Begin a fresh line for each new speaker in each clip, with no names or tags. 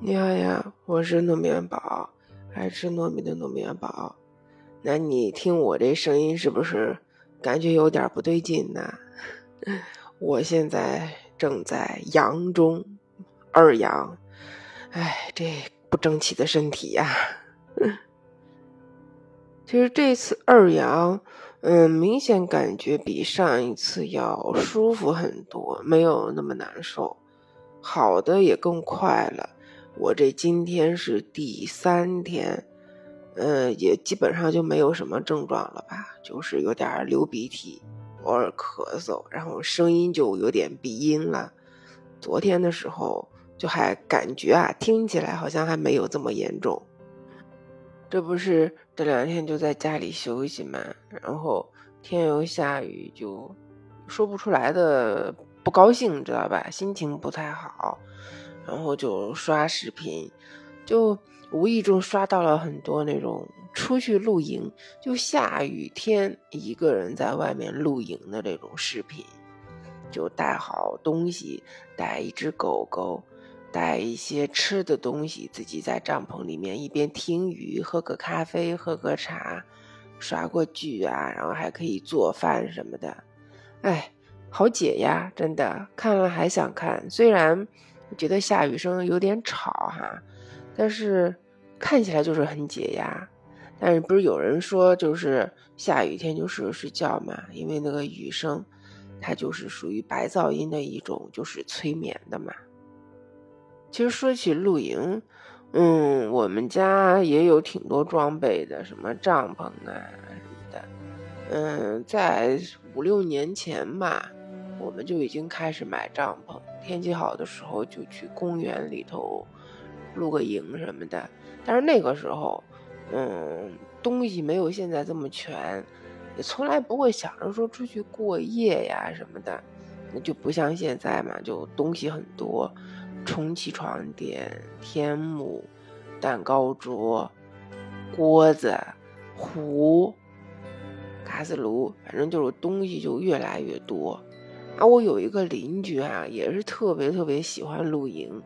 你好呀，我是糯面宝，爱吃糯米的糯面宝。那你听我这声音是不是感觉有点不对劲呢？我现在正在阳中，二阳。哎，这不争气的身体呀！其实这次二阳，嗯，明显感觉比上一次要舒服很多，没有那么难受，好的也更快了。我这今天是第三天，嗯，也基本上就没有什么症状了吧，就是有点流鼻涕，偶尔咳嗽，然后声音就有点鼻音了。昨天的时候就还感觉啊，听起来好像还没有这么严重。这不是这两天就在家里休息嘛，然后天又下雨，就说不出来的不高兴，知道吧？心情不太好。然后就刷视频，就无意中刷到了很多那种出去露营，就下雨天一个人在外面露营的这种视频，就带好东西，带一只狗狗，带一些吃的东西，自己在帐篷里面一边听雨，喝个咖啡，喝个茶，刷过剧啊，然后还可以做饭什么的，哎，好解压，真的看了还想看，虽然。我觉得下雨声有点吵哈，但是看起来就是很解压。但是不是有人说就是下雨天就适合睡觉嘛？因为那个雨声，它就是属于白噪音的一种，就是催眠的嘛。其实说起露营，嗯，我们家也有挺多装备的，什么帐篷啊什么的。嗯，在五六年前吧。我们就已经开始买帐篷，天气好的时候就去公园里头露个营什么的。但是那个时候，嗯，东西没有现在这么全，也从来不会想着说出去过夜呀什么的。那就不像现在嘛，就东西很多，充气床垫、天幕、蛋糕桌、锅子、壶、卡斯炉，反正就是东西就越来越多。啊，我有一个邻居啊，也是特别特别喜欢露营。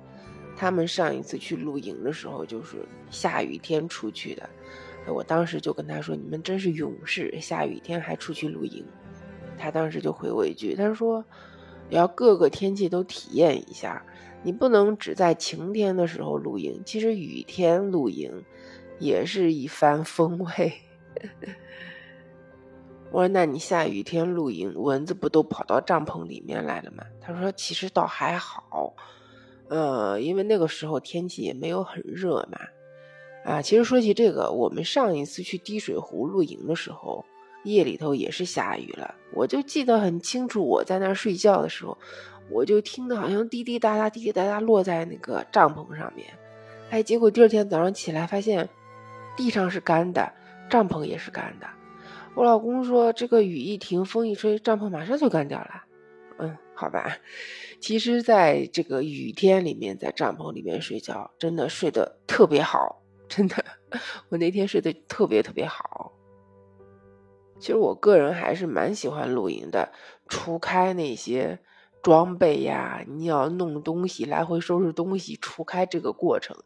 他们上一次去露营的时候，就是下雨天出去的。我当时就跟他说：“你们真是勇士，下雨天还出去露营。”他当时就回我一句：“他说，要各个天气都体验一下，你不能只在晴天的时候露营，其实雨天露营也是一番风味。” 我说：“那你下雨天露营，蚊子不都跑到帐篷里面来了吗？”他说：“其实倒还好，呃，因为那个时候天气也没有很热嘛。啊，其实说起这个，我们上一次去滴水湖露营的时候，夜里头也是下雨了。我就记得很清楚，我在那儿睡觉的时候，我就听得好像滴滴答答、滴滴答答落在那个帐篷上面。哎，结果第二天早上起来，发现地上是干的，帐篷也是干的。”我老公说：“这个雨一停，风一吹，帐篷马上就干掉了。”嗯，好吧。其实，在这个雨天里面，在帐篷里面睡觉，真的睡得特别好，真的。我那天睡得特别特别好。其实，我个人还是蛮喜欢露营的，除开那些。装备呀，你要弄东西，来回收拾东西，除开这个过程，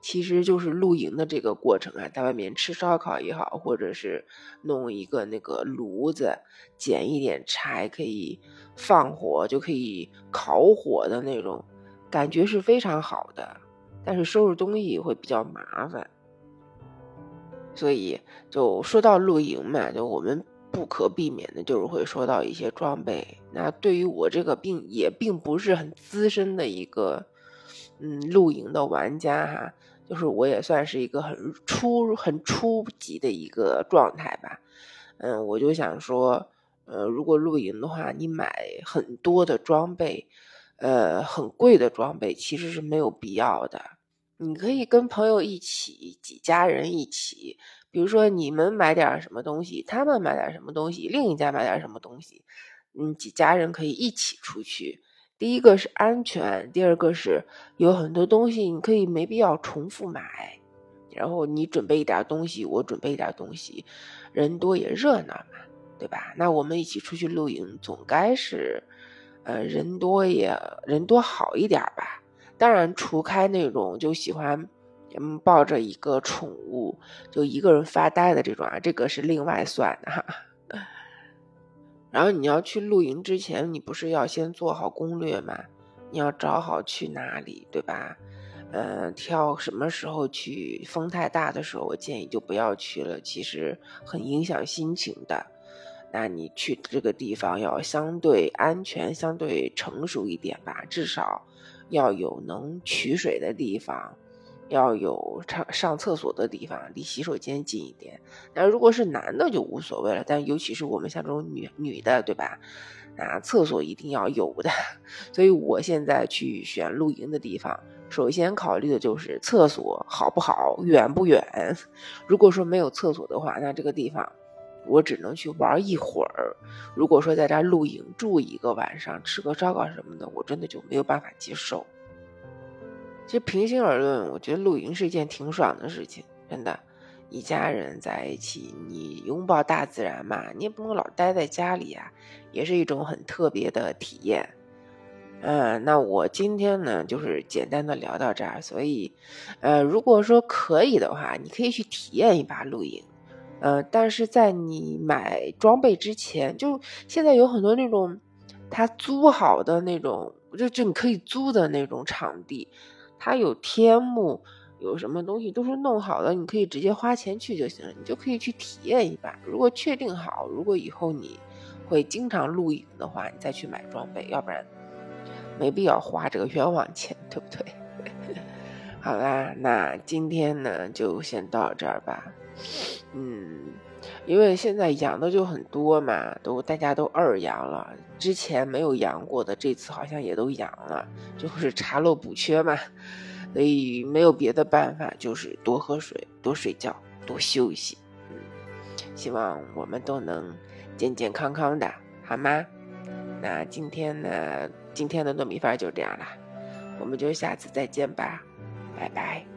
其实就是露营的这个过程啊，在外面吃烧烤也好，或者是弄一个那个炉子，捡一点柴可以放火，就可以烤火的那种感觉是非常好的。但是收拾东西会比较麻烦，所以就说到露营嘛，就我们。不可避免的就是会说到一些装备。那对于我这个并也并不是很资深的一个嗯露营的玩家哈，就是我也算是一个很初很初级的一个状态吧。嗯，我就想说，呃，如果露营的话，你买很多的装备，呃，很贵的装备其实是没有必要的。你可以跟朋友一起，几家人一起。比如说，你们买点什么东西，他们买点什么东西，另一家买点什么东西，嗯，几家人可以一起出去。第一个是安全，第二个是有很多东西你可以没必要重复买。然后你准备一点东西，我准备一点东西，人多也热闹嘛，对吧？那我们一起出去露营，总该是，呃，人多也人多好一点吧。当然，除开那种就喜欢嗯抱着一个宠物就一个人发呆的这种啊，这个是另外算的哈。然后你要去露营之前，你不是要先做好攻略吗？你要找好去哪里，对吧？嗯，挑什么时候去？风太大的时候，我建议就不要去了，其实很影响心情的。那你去这个地方要相对安全、相对成熟一点吧，至少要有能取水的地方。要有上上厕所的地方，离洗手间近一点。那如果是男的就无所谓了，但尤其是我们像这种女女的，对吧？啊，厕所一定要有的。所以我现在去选露营的地方，首先考虑的就是厕所好不好，远不远。如果说没有厕所的话，那这个地方我只能去玩一会儿。如果说在这露营住一个晚上，吃个烧烤什么的，我真的就没有办法接受。其实平心而论，我觉得露营是一件挺爽的事情，真的，一家人在一起，你拥抱大自然嘛，你也不能老待在家里啊，也是一种很特别的体验。嗯，那我今天呢，就是简单的聊到这儿，所以，呃，如果说可以的话，你可以去体验一把露营，呃，但是在你买装备之前，就现在有很多那种他租好的那种，就就你可以租的那种场地。它有天幕，有什么东西都是弄好的，你可以直接花钱去就行了，你就可以去体验一把。如果确定好，如果以后你会经常露营的话，你再去买装备，要不然没必要花这个冤枉钱，对不对？好啦，那今天呢就先到这儿吧。嗯，因为现在养的就很多嘛，都大家都二阳了，之前没有阳过的，这次好像也都阳了，就是查漏补缺嘛，所以没有别的办法，就是多喝水、多睡觉、多休息。嗯，希望我们都能健健康康的，好吗？那今天呢，今天的糯米饭就这样了，我们就下次再见吧，拜拜。